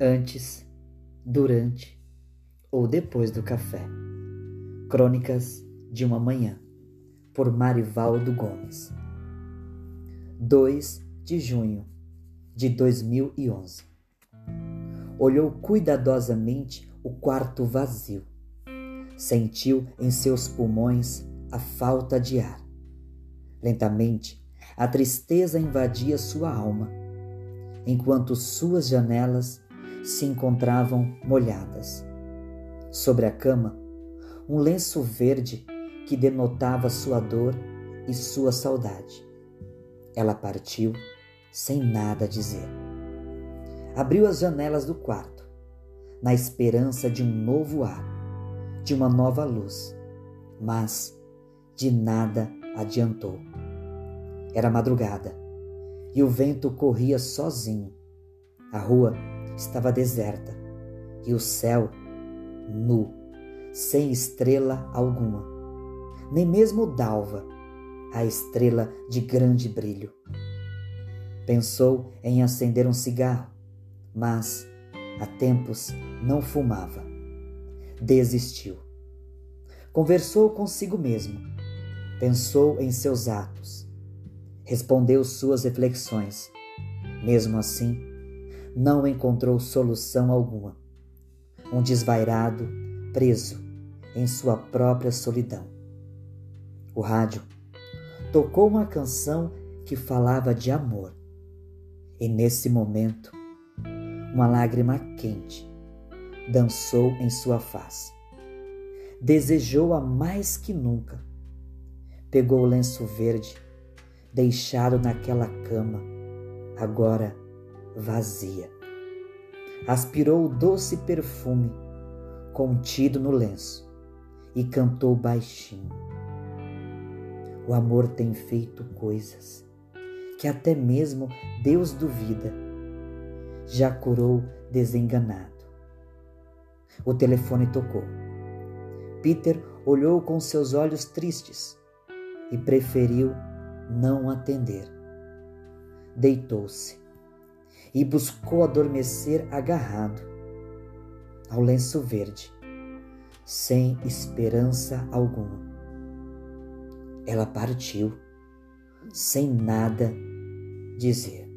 antes, durante ou depois do café. Crônicas de uma Manhã, por Marivaldo Gomes. 2 de junho de 2011. Olhou cuidadosamente o quarto vazio. Sentiu em seus pulmões a falta de ar. Lentamente, a tristeza invadia sua alma, enquanto suas janelas se encontravam molhadas. Sobre a cama, um lenço verde que denotava sua dor e sua saudade. Ela partiu sem nada dizer. Abriu as janelas do quarto, na esperança de um novo ar, de uma nova luz, mas de nada adiantou. Era madrugada e o vento corria sozinho. A rua estava deserta e o céu nu, sem estrela alguma, nem mesmo Dalva, a estrela de grande brilho. Pensou em acender um cigarro, mas há tempos não fumava. Desistiu. Conversou consigo mesmo. Pensou em seus atos. Respondeu suas reflexões. Mesmo assim, não encontrou solução alguma. Um desvairado, preso em sua própria solidão. O rádio tocou uma canção que falava de amor. E nesse momento, uma lágrima quente dançou em sua face. Desejou-a mais que nunca. Pegou o lenço verde, deixado naquela cama, agora vazia. Aspirou o doce perfume contido no lenço e cantou baixinho. O amor tem feito coisas que até mesmo Deus duvida. Já curou desenganado. O telefone tocou. Peter olhou com seus olhos tristes e preferiu não atender. Deitou-se e buscou adormecer agarrado ao lenço verde, sem esperança alguma. Ela partiu sem nada dizer.